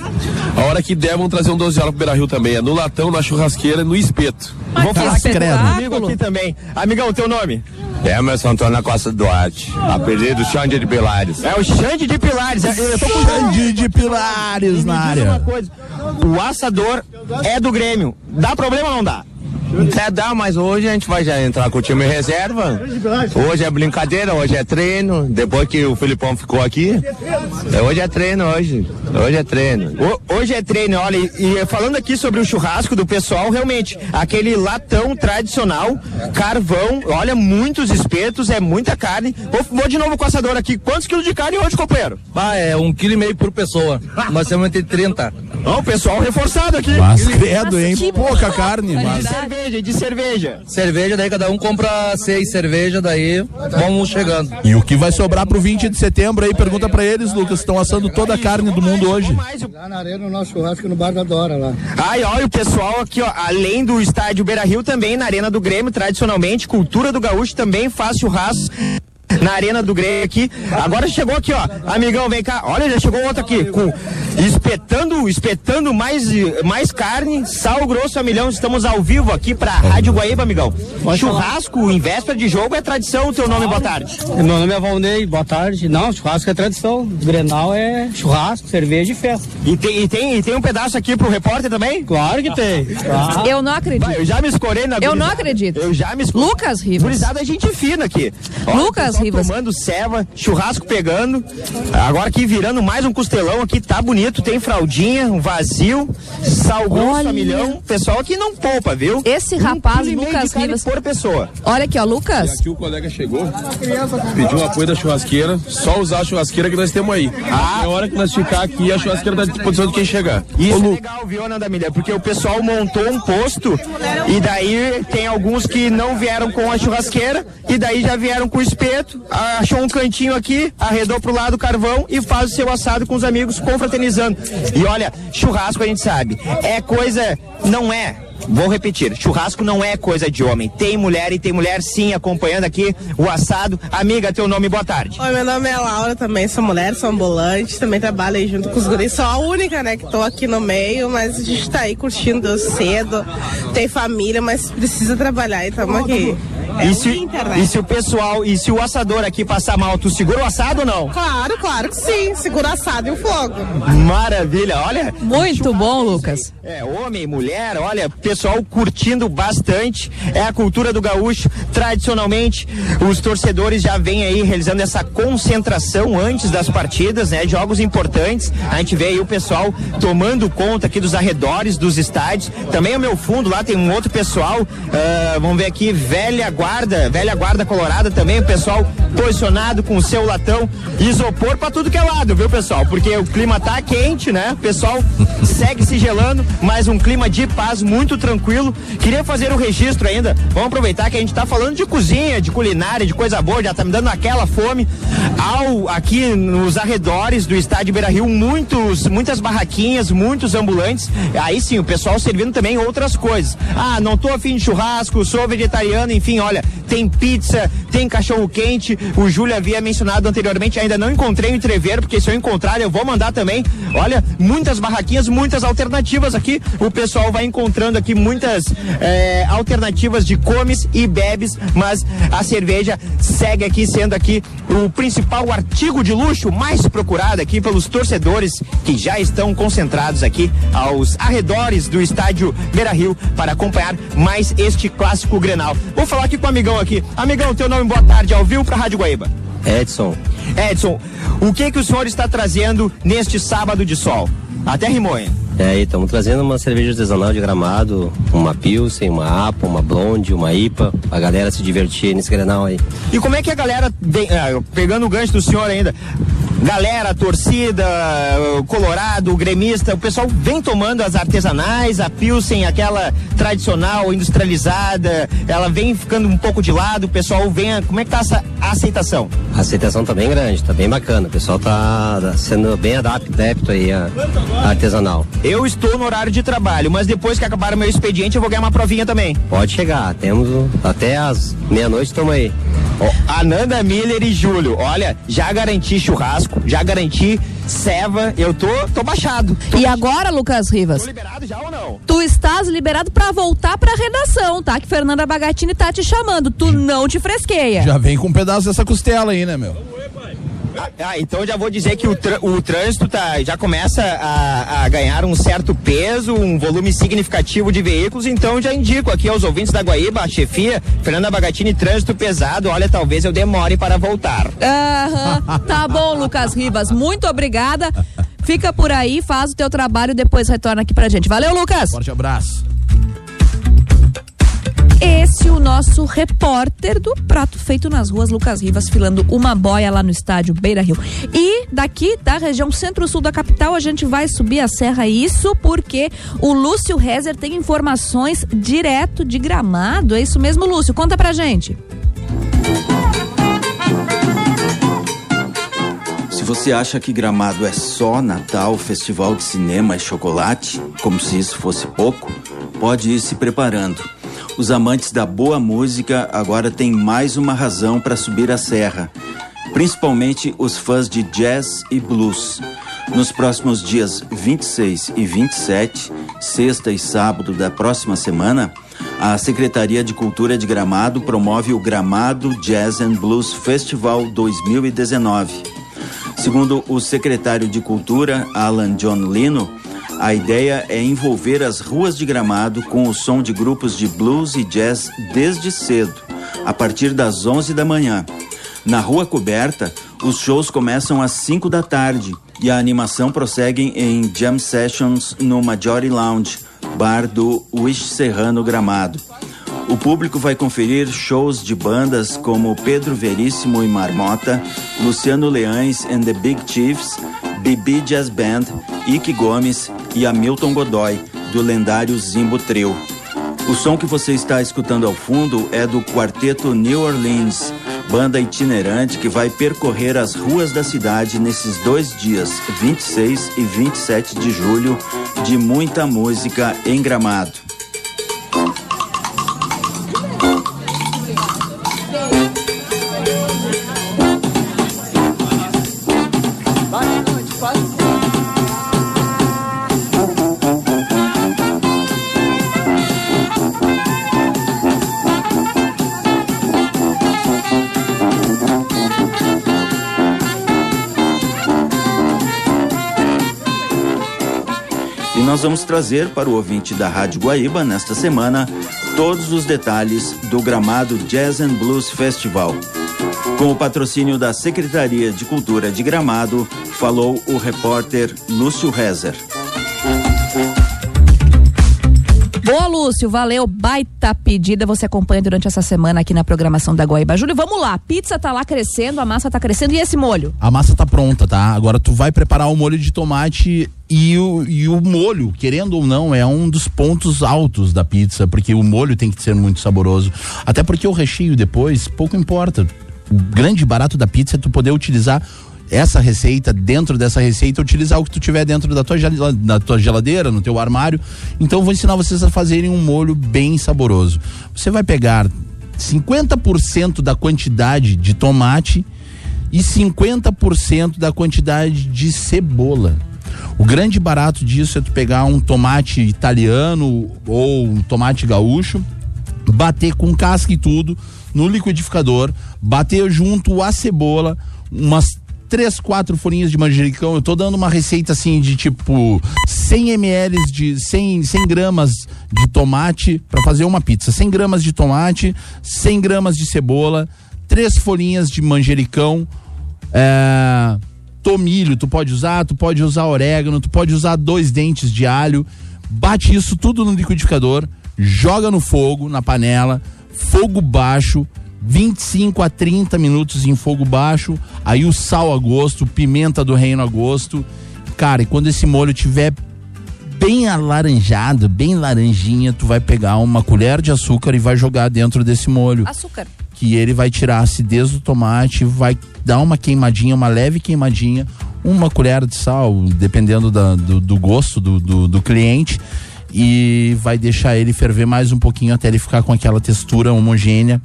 a hora que der, vamos trazer um 12 horas pro Beira Rio também. É no latão, na churrasqueira, no espeto. Vou falar que com credo. um amigo aqui também. Amigão, teu nome? Emerson Antônio Costa Duarte, apelido Xande de Pilares. É o Xande de Pilares. Eu tô com Xande de Pilares na área. coisa, o assador é do Grêmio. Dá problema ou não dá? Até dá, mas hoje a gente vai já entrar com o time reserva. Hoje é brincadeira, hoje é treino. Depois que o Filipão ficou aqui, é, hoje é treino hoje. Hoje é treino. O- Hoje é treino, olha, e, e falando aqui sobre o churrasco do pessoal, realmente, aquele latão tradicional, carvão, olha, muitos espetos, é muita carne. Vou, vou de novo com o assador aqui. Quantos quilos de carne hoje, companheiro? Ah, é um quilo e meio por pessoa. Nós temos entre 30. Ó, o pessoal reforçado aqui. Mas credo, hein? que Pouca carne, mas. Cerveja e de cerveja. Cerveja, daí cada um compra seis cerveja, daí vamos chegando. E o que vai sobrar pro 20 de setembro aí? Pergunta pra eles, Lucas, estão assando toda a carne do mundo hoje. Lá na arena, o nosso churrasco no Bar da Dora lá. Ai, olha o pessoal aqui, ó, além do estádio Beira Rio, também na Arena do Grêmio, tradicionalmente, cultura do gaúcho também faz churrasco na Arena do Grêmio aqui. Agora chegou aqui, ó. Amigão, vem cá. Olha, já chegou outro aqui. Com, espetando, espetando mais, mais carne, sal grosso a milhão. Estamos ao vivo aqui pra Rádio Guaíba, amigão. Churrasco em véspera de jogo é tradição. O teu nome, boa tarde. Meu nome é Valnei, boa tarde. Não, churrasco é tradição. Grenal é churrasco, cerveja e festa. E tem, e tem, e tem um pedaço aqui pro repórter também? Claro que tem. Claro. Eu não acredito. Vai, eu já me escorei na Eu não acredito. Eu já me escorei. Lucas Rivas. Gurizada é gente fina aqui. Ó, Lucas Rivas. tomando ceva, churrasco pegando. Agora aqui virando mais um costelão aqui, tá bonito. Tem fraldinha, um vazio, sal grosso Olha. a milhão. Pessoal aqui não poupa, viu? Esse Um rapaz, e Lucas Rivas. por pessoa. Olha aqui, ó, Lucas. Aqui o colega chegou, pediu o apoio da churrasqueira, só usar a churrasqueira que nós temos aí. Ah. É hora que nós ficar aqui, a churrasqueira tá à disposição de quem chegar. Isso Ô, é legal, viu, Ana da Milha? Porque o pessoal montou um posto e daí tem alguns que não vieram com a churrasqueira e daí já vieram com o espeto, achou um cantinho aqui, arredou pro lado o carvão e faz o seu assado com os amigos, confraternizando. E olha, churrasco a gente sabe, é coisa, não é. Vou repetir, churrasco não é coisa de homem. Tem mulher e tem mulher sim acompanhando aqui o assado. Amiga, teu nome, boa tarde. Oi, meu nome é Laura, também sou mulher, sou ambulante, também trabalho aí junto com os guris. Sou a única, né, que tô aqui no meio, mas a gente tá aí curtindo cedo, tem família, mas precisa trabalhar e tamo aqui. É E o se, e se o pessoal, e se o assador aqui passar mal, tu segura o assado ou não? Claro, claro que sim, segura assado e o fogo. Maravilha, olha. Muito bom, Lucas. É, homem, mulher, olha, pessoal curtindo bastante. É a cultura do gaúcho. Tradicionalmente, os torcedores já vêm aí realizando essa concentração antes das partidas, né? Jogos importantes. A gente vê aí o pessoal tomando conta aqui dos arredores dos estádios. Também ao meu fundo lá tem um outro pessoal. ah, vamos ver aqui, velha guarda, velha guarda colorada também, o pessoal posicionado com o seu latão. Isopor pra tudo que é lado, viu, pessoal? Porque o clima tá quente, né? O pessoal segue se gelando, mas um clima de paz muito tranquilo. Queria fazer o registro ainda. Vamos aproveitar que a gente tá falando de cozinha, de culinária, de coisa boa, já tá me dando aquela fome. Ao aqui nos arredores do estádio Beira Rio, muitos, muitas barraquinhas, muitos ambulantes. Aí sim, o pessoal servindo também outras coisas. Ah, não tô afim de churrasco, sou vegetariano, enfim, tem pizza, tem cachorro quente. O Júlio havia mencionado anteriormente, ainda não encontrei o entreveiro, porque se eu encontrar, eu vou mandar também. Olha, muitas barraquinhas, muitas alternativas aqui. O pessoal vai encontrando aqui muitas eh, alternativas de comes e bebes, mas a cerveja segue aqui sendo aqui o principal artigo de luxo mais procurado aqui pelos torcedores que já estão concentrados aqui aos arredores do estádio Beira Rio para acompanhar mais este clássico Grenal. Vou falar aqui com o amigão aqui. Amigão, teu nome, boa tarde, ao vivo para Rádio Guaíba. Edson. Edson, o que que o senhor está trazendo neste sábado de sol? Até rimou, hein? É, estamos trazendo uma cerveja artesanal de gramado, uma Pilsen, uma APA, uma Blonde, uma IPA, a galera se divertir nesse granal aí. E como é que a galera, vem, ah, pegando o gancho do senhor ainda, galera, torcida, colorado, gremista, o pessoal vem tomando as artesanais, a Pilsen, aquela tradicional, industrializada, ela vem ficando um pouco de lado, o pessoal vem, como é que tá essa aceitação? A aceitação tá bem grande, tá bem bacana. O pessoal tá sendo bem adepto aí a, a artesanal. Eu estou no horário de trabalho, mas depois que acabar o meu expediente eu vou ganhar uma provinha também. Pode chegar, temos até as meia-noite, estamos aí. Ananda Miller e Júlio, olha, já garanti churrasco, já garanti ceva, eu tô, tô baixado. E agora, Lucas Rivas? liberado já ou não? Tu estás liberado pra voltar pra redação, tá? Que Fernanda Bagatini tá te chamando. Tu não te fresqueia. Já vem com um pedaço dessa costela aí, né, meu? Ah, então já vou dizer que o, trâ- o trânsito tá, já começa a, a ganhar um certo peso, um volume significativo de veículos, então já indico aqui aos ouvintes da Guaíba, a chefia, Fernanda Bagatini, trânsito pesado, olha, talvez eu demore para voltar. Aham. Tá bom, Lucas Rivas. Muito obrigada. Fica por aí, faz o teu trabalho e depois retorna aqui pra gente. Valeu, Lucas. Forte abraço. Esse o nosso repórter do Prato Feito nas Ruas, Lucas Rivas, filando uma boia lá no estádio Beira Rio. E daqui da região centro-sul da capital, a gente vai subir a serra. Isso porque o Lúcio Rezer tem informações direto de gramado. É isso mesmo, Lúcio? Conta pra gente. Se você acha que Gramado é só Natal, festival de cinema e chocolate, como se isso fosse pouco, pode ir se preparando. Os amantes da boa música agora têm mais uma razão para subir a serra, principalmente os fãs de jazz e blues. Nos próximos dias 26 e 27, sexta e sábado da próxima semana, a Secretaria de Cultura de Gramado promove o Gramado Jazz and Blues Festival 2019. Segundo o secretário de Cultura, Alan John Lino, a ideia é envolver as ruas de Gramado com o som de grupos de blues e jazz desde cedo, a partir das 11 da manhã. Na rua coberta, os shows começam às 5 da tarde e a animação prossegue em jam sessions no Majority Lounge, bar do Wish Serrano Gramado. O público vai conferir shows de bandas como Pedro Veríssimo e Marmota, Luciano Leães and the Big Chiefs, Bibi Jazz Band, Ike Gomes e Hamilton Godoy, do lendário Zimbo Trio. O som que você está escutando ao fundo é do quarteto New Orleans, banda itinerante que vai percorrer as ruas da cidade nesses dois dias, 26 e 27 de julho, de muita música em gramado. E nós vamos trazer para o ouvinte da Rádio Guaíba, nesta semana, todos os detalhes do gramado Jazz and Blues Festival. Com o patrocínio da Secretaria de Cultura de Gramado, falou o repórter Lúcio Rezer. Boa, Lúcio, valeu, baita pedida. Você acompanha durante essa semana aqui na programação da Guaíba. Júlio, vamos lá. Pizza tá lá crescendo, a massa tá crescendo. E esse molho? A massa tá pronta, tá? Agora tu vai preparar o molho de tomate e o, e o molho, querendo ou não, é um dos pontos altos da pizza, porque o molho tem que ser muito saboroso. Até porque o recheio depois, pouco importa. O grande barato da pizza é tu poder utilizar essa receita, dentro dessa receita, utilizar o que tu tiver dentro da tua, da tua geladeira, no teu armário. Então, vou ensinar vocês a fazerem um molho bem saboroso. Você vai pegar 50% da quantidade de tomate e 50% da quantidade de cebola. O grande barato disso é tu pegar um tomate italiano ou um tomate gaúcho, bater com casca e tudo no liquidificador, bater junto a cebola, umas três, quatro folhinhas de manjericão. Eu tô dando uma receita assim de tipo 100 ml de 100, 100 gramas de tomate para fazer uma pizza. 100 gramas de tomate, 100 gramas de cebola, três folhinhas de manjericão, é, tomilho, tu pode usar, tu pode usar orégano, tu pode usar dois dentes de alho. Bate isso tudo no liquidificador, joga no fogo, na panela, fogo baixo, 25 a 30 minutos em fogo baixo, aí o sal a gosto, pimenta do reino a gosto. Cara, e quando esse molho tiver bem alaranjado, bem laranjinha, tu vai pegar uma colher de açúcar e vai jogar dentro desse molho Açúcar. que ele vai tirar a acidez do tomate, vai dar uma queimadinha, uma leve queimadinha, uma colher de sal, dependendo da- do, do gosto do, do, do cliente, e vai deixar ele ferver mais um pouquinho até ele ficar com aquela textura homogênea,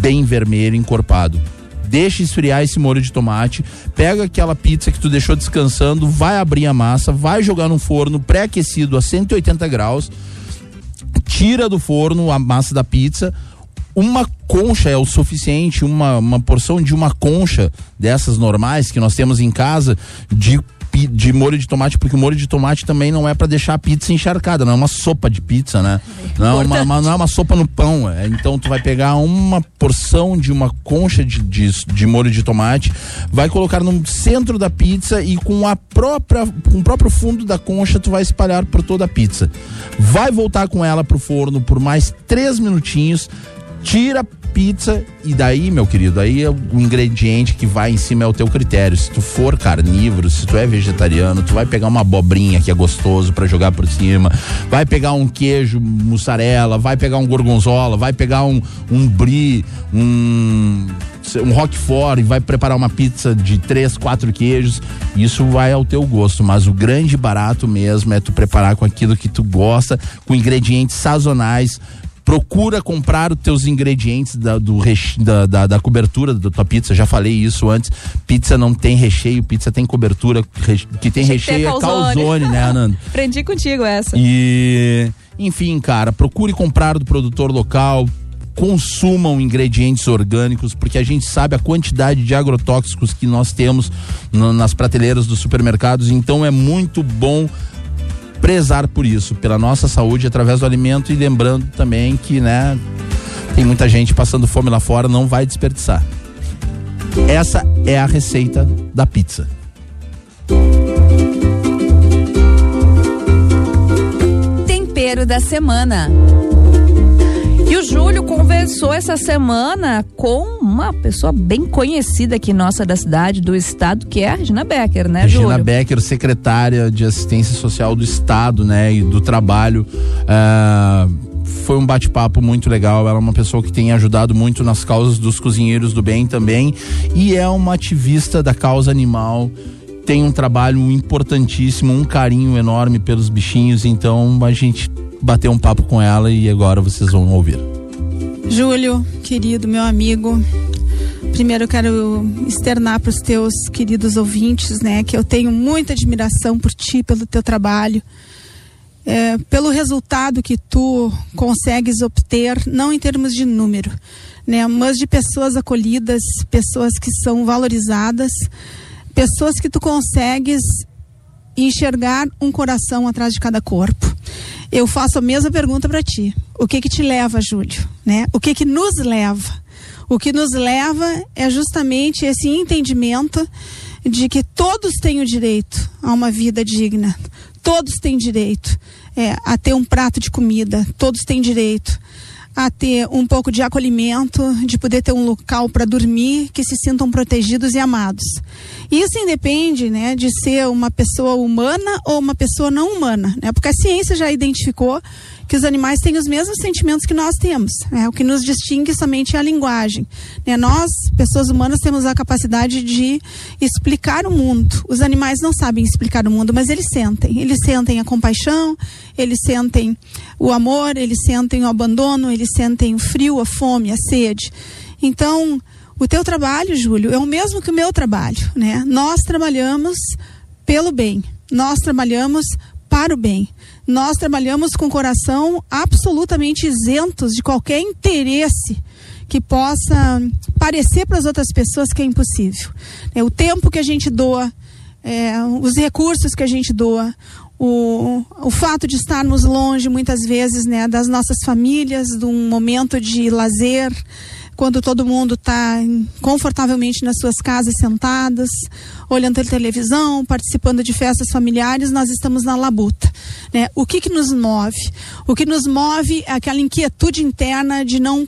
bem vermelho, encorpado. Deixa esfriar esse molho de tomate, pega aquela pizza que tu deixou descansando, vai abrir a massa, vai jogar no forno pré-aquecido a 180 graus, tira do forno a massa da pizza. Uma concha é o suficiente, uma, uma porção de uma concha dessas normais que nós temos em casa, de de molho de tomate, porque o molho de tomate também não é para deixar a pizza encharcada, não é uma sopa de pizza, né? Não é uma, uma- não é uma sopa no pão. é. então tu vai pegar uma porção de uma concha de, de, de molho de tomate, vai colocar no centro da pizza e com a própria, com o próprio fundo da concha tu vai espalhar por toda a pizza. Vai voltar com ela pro forno por mais três minutinhos, tira pizza e daí, meu querido, aí é o ingrediente que vai em cima é o teu critério. Se tu for carnívoro, se tu é vegetariano, tu vai pegar uma abobrinha que é gostoso pra jogar por cima, vai pegar um queijo mussarela, vai pegar um gorgonzola, vai pegar um, um brie, um um roquefort e vai preparar uma pizza de três, quatro queijos, isso vai ao teu gosto, mas o grande barato mesmo é tu preparar com aquilo que tu gosta, com ingredientes sazonais, procura comprar os teus ingredientes da, do reche- da, da, da cobertura da tua pizza. Já falei isso antes. Pizza não tem recheio, pizza tem cobertura. Que tem Achei que recheio é calzone. calzone, né, Ananda? Aprendi contigo essa. E, enfim, cara, procure comprar do produtor local. Consumam ingredientes orgânicos, porque a gente sabe a quantidade de agrotóxicos que nós temos no- nas prateleiras dos supermercados. Então é muito bom prezar por isso, pela nossa saúde através do alimento e lembrando também que, né, tem muita gente passando fome lá fora, não vai desperdiçar. Essa é a receita da pizza. Tempero da semana. E o Júlio conversou essa semana com uma pessoa bem conhecida aqui nossa da cidade, do estado, que é a Regina Becker, né, Regina Júlio? Becker, secretária de Assistência Social do Estado, né, e do Trabalho. Ah, foi um bate-papo muito legal. Ela é uma pessoa que tem ajudado muito nas causas dos cozinheiros do bem também e é uma ativista da causa animal. Tem um trabalho importantíssimo, um carinho enorme pelos bichinhos. Então a gente bateu um papo com ela e agora vocês vão ouvir. Júlio, querido, meu amigo, primeiro eu quero externar para os teus queridos ouvintes, né, que eu tenho muita admiração por ti, pelo teu trabalho, é, pelo resultado que tu consegues obter, não em termos de número, né, mas de pessoas acolhidas, pessoas que são valorizadas, pessoas que tu consegues enxergar um coração atrás de cada corpo. Eu faço a mesma pergunta para ti. O que que te leva, Júlio? Né? O que que nos leva? O que nos leva é justamente esse entendimento de que todos têm o direito a uma vida digna. Todos têm direito é, a ter um prato de comida. Todos têm direito a ter um pouco de acolhimento, de poder ter um local para dormir, que se sintam protegidos e amados. Isso independe, né, de ser uma pessoa humana ou uma pessoa não humana, né? Porque a ciência já identificou que os animais têm os mesmos sentimentos que nós temos. Né? O que nos distingue somente é a linguagem. Né? Nós, pessoas humanas, temos a capacidade de explicar o mundo. Os animais não sabem explicar o mundo, mas eles sentem. Eles sentem a compaixão, eles sentem o amor, eles sentem o abandono, eles sentem o frio, a fome, a sede. Então, o teu trabalho, Júlio, é o mesmo que o meu trabalho, né? Nós trabalhamos pelo bem. Nós trabalhamos para o bem. Nós trabalhamos com coração absolutamente isentos de qualquer interesse que possa parecer para as outras pessoas que é impossível. É o tempo que a gente doa, é, os recursos que a gente doa, o, o fato de estarmos longe muitas vezes né, das nossas famílias, de um momento de lazer, quando todo mundo está confortavelmente nas suas casas sentadas, olhando a televisão, participando de festas familiares, nós estamos na labuta. Né? O que, que nos move? O que nos move é aquela inquietude interna de não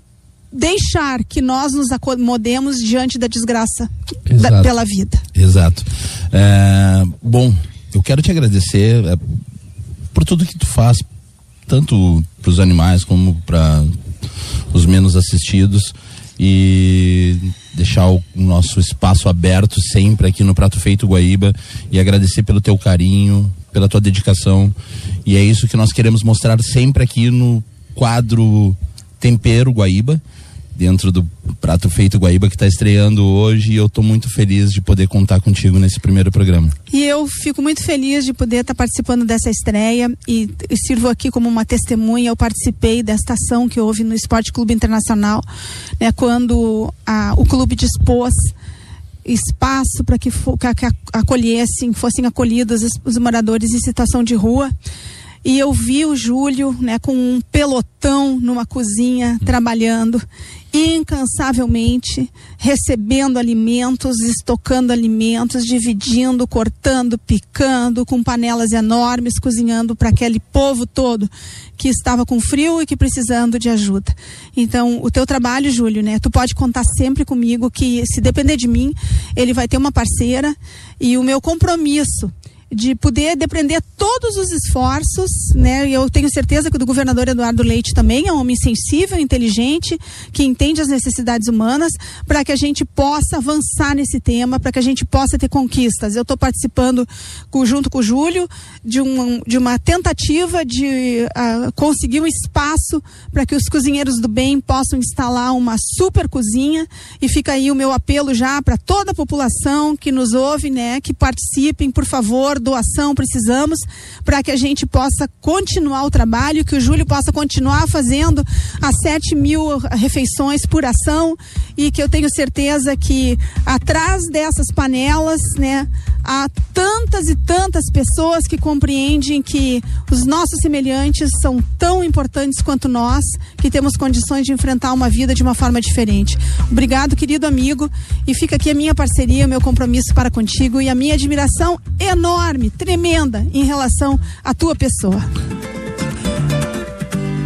deixar que nós nos acomodemos diante da desgraça da, pela vida. Exato. É, bom, eu quero te agradecer é, por tudo que tu faz, tanto para os animais como para os menos assistidos e deixar o nosso espaço aberto sempre aqui no Prato Feito Guaíba e agradecer pelo teu carinho, pela tua dedicação. E é isso que nós queremos mostrar sempre aqui no quadro Tempero Guaíba dentro do Prato Feito Guaíba que está estreando hoje e eu estou muito feliz de poder contar contigo nesse primeiro programa. E eu fico muito feliz de poder estar participando dessa estreia e, e sirvo aqui como uma testemunha. Eu participei desta ação que houve no Esporte Clube Internacional, né, quando a, o clube dispôs espaço para que, que, acolhessem, fossem acolhidos os, os moradores em situação de rua. E eu vi o Júlio, né, com um pelotão numa cozinha trabalhando incansavelmente, recebendo alimentos, estocando alimentos, dividindo, cortando, picando, com panelas enormes, cozinhando para aquele povo todo que estava com frio e que precisando de ajuda. Então, o teu trabalho, Júlio, né? Tu pode contar sempre comigo que se depender de mim, ele vai ter uma parceira e o meu compromisso de poder depreender todos os esforços, né? E eu tenho certeza que o do governador Eduardo Leite também é um homem sensível, inteligente, que entende as necessidades humanas, para que a gente possa avançar nesse tema, para que a gente possa ter conquistas. Eu estou participando com- junto com o Júlio de, um, de uma tentativa de ah, conseguir um espaço para que os cozinheiros do bem possam instalar uma super cozinha e fica aí o meu apelo já para toda a população que nos ouve, né, que participem, por favor, doação precisamos para que a gente possa continuar o trabalho, que o Júlio possa continuar fazendo as 7 mil refeições por ação e que eu tenho certeza que atrás dessas panelas, né, há tantas e tantas pessoas que compreendem que os nossos semelhantes são tão importantes quanto nós, que temos condições de enfrentar uma vida de uma forma diferente. Obrigado, querido amigo, e fica aqui a minha parceria, o meu compromisso para contigo e a minha admiração enorme, tremenda em relação à tua pessoa.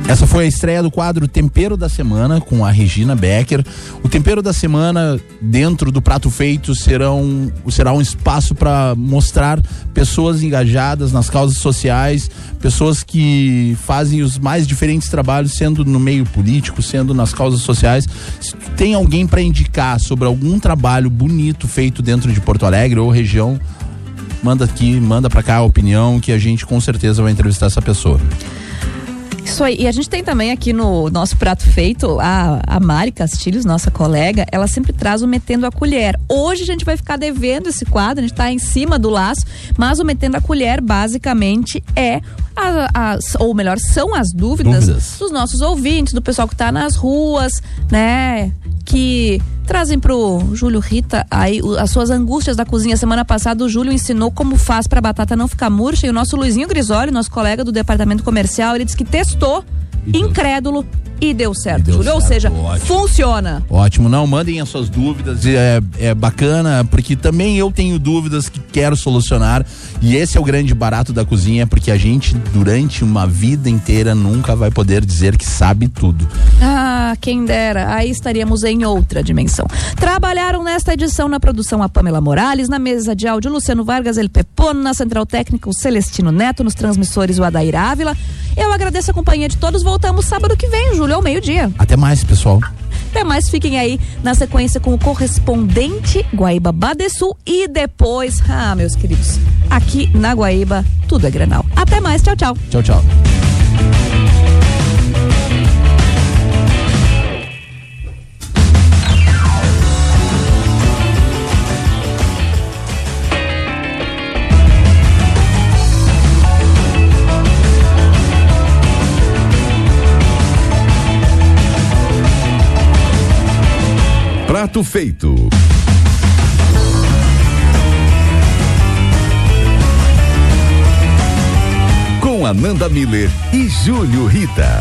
Essa foi a estreia do quadro Tempero da Semana com a Regina Becker. O Tempero da Semana, dentro do prato feito, serão, será um espaço para mostrar pessoas engajadas nas causas sociais, pessoas que fazem os mais diferentes trabalhos, sendo no meio político, sendo nas causas sociais. Se tem alguém para indicar sobre algum trabalho bonito feito dentro de Porto Alegre ou região, manda aqui, manda para cá a opinião que a gente com certeza vai entrevistar essa pessoa. Isso aí. E a gente tem também aqui no nosso prato feito a, a Mari Castilhos, nossa colega, ela sempre traz o Metendo a Colher. Hoje a gente vai ficar devendo esse quadro, a gente está em cima do laço, mas o Metendo a Colher basicamente é as, ou melhor, são as dúvidas, Dúvidas. dos nossos ouvintes, do pessoal que está nas ruas, né? Que trazem pro Júlio Rita aí as suas angústias da cozinha. Semana passada o Júlio ensinou como faz pra batata não ficar murcha e o nosso Luizinho Grisoli, nosso colega do departamento comercial, ele disse que testou, incrédulo e deu certo, Júlio. Ou seja, funciona. Ótimo, não, mandem as suas dúvidas, é, é bacana, porque também eu tenho dúvidas que quero solucionar, e esse é o grande barato da cozinha, porque a gente, durante uma vida inteira, nunca vai poder dizer que sabe tudo. Ah, quem dera, aí estaríamos em outra dimensão. Trabalharam nesta edição na produção a Pamela Morales, na mesa de áudio Luciano Vargas, El Pepono, na central técnica o Celestino Neto, nos transmissores o Adair Ávila. Eu agradeço a companhia de todos, voltamos sábado que vem, Júlio, ao meio-dia. Até mais, pessoal. Até mais, fiquem aí na sequência com o correspondente Guaíba Badesul e depois, ah, meus queridos, aqui na Guaíba, tudo é Grenal. Até mais, tchau, tchau. Tchau, tchau. Prato feito. Com Ananda Miller e Júlio Rita.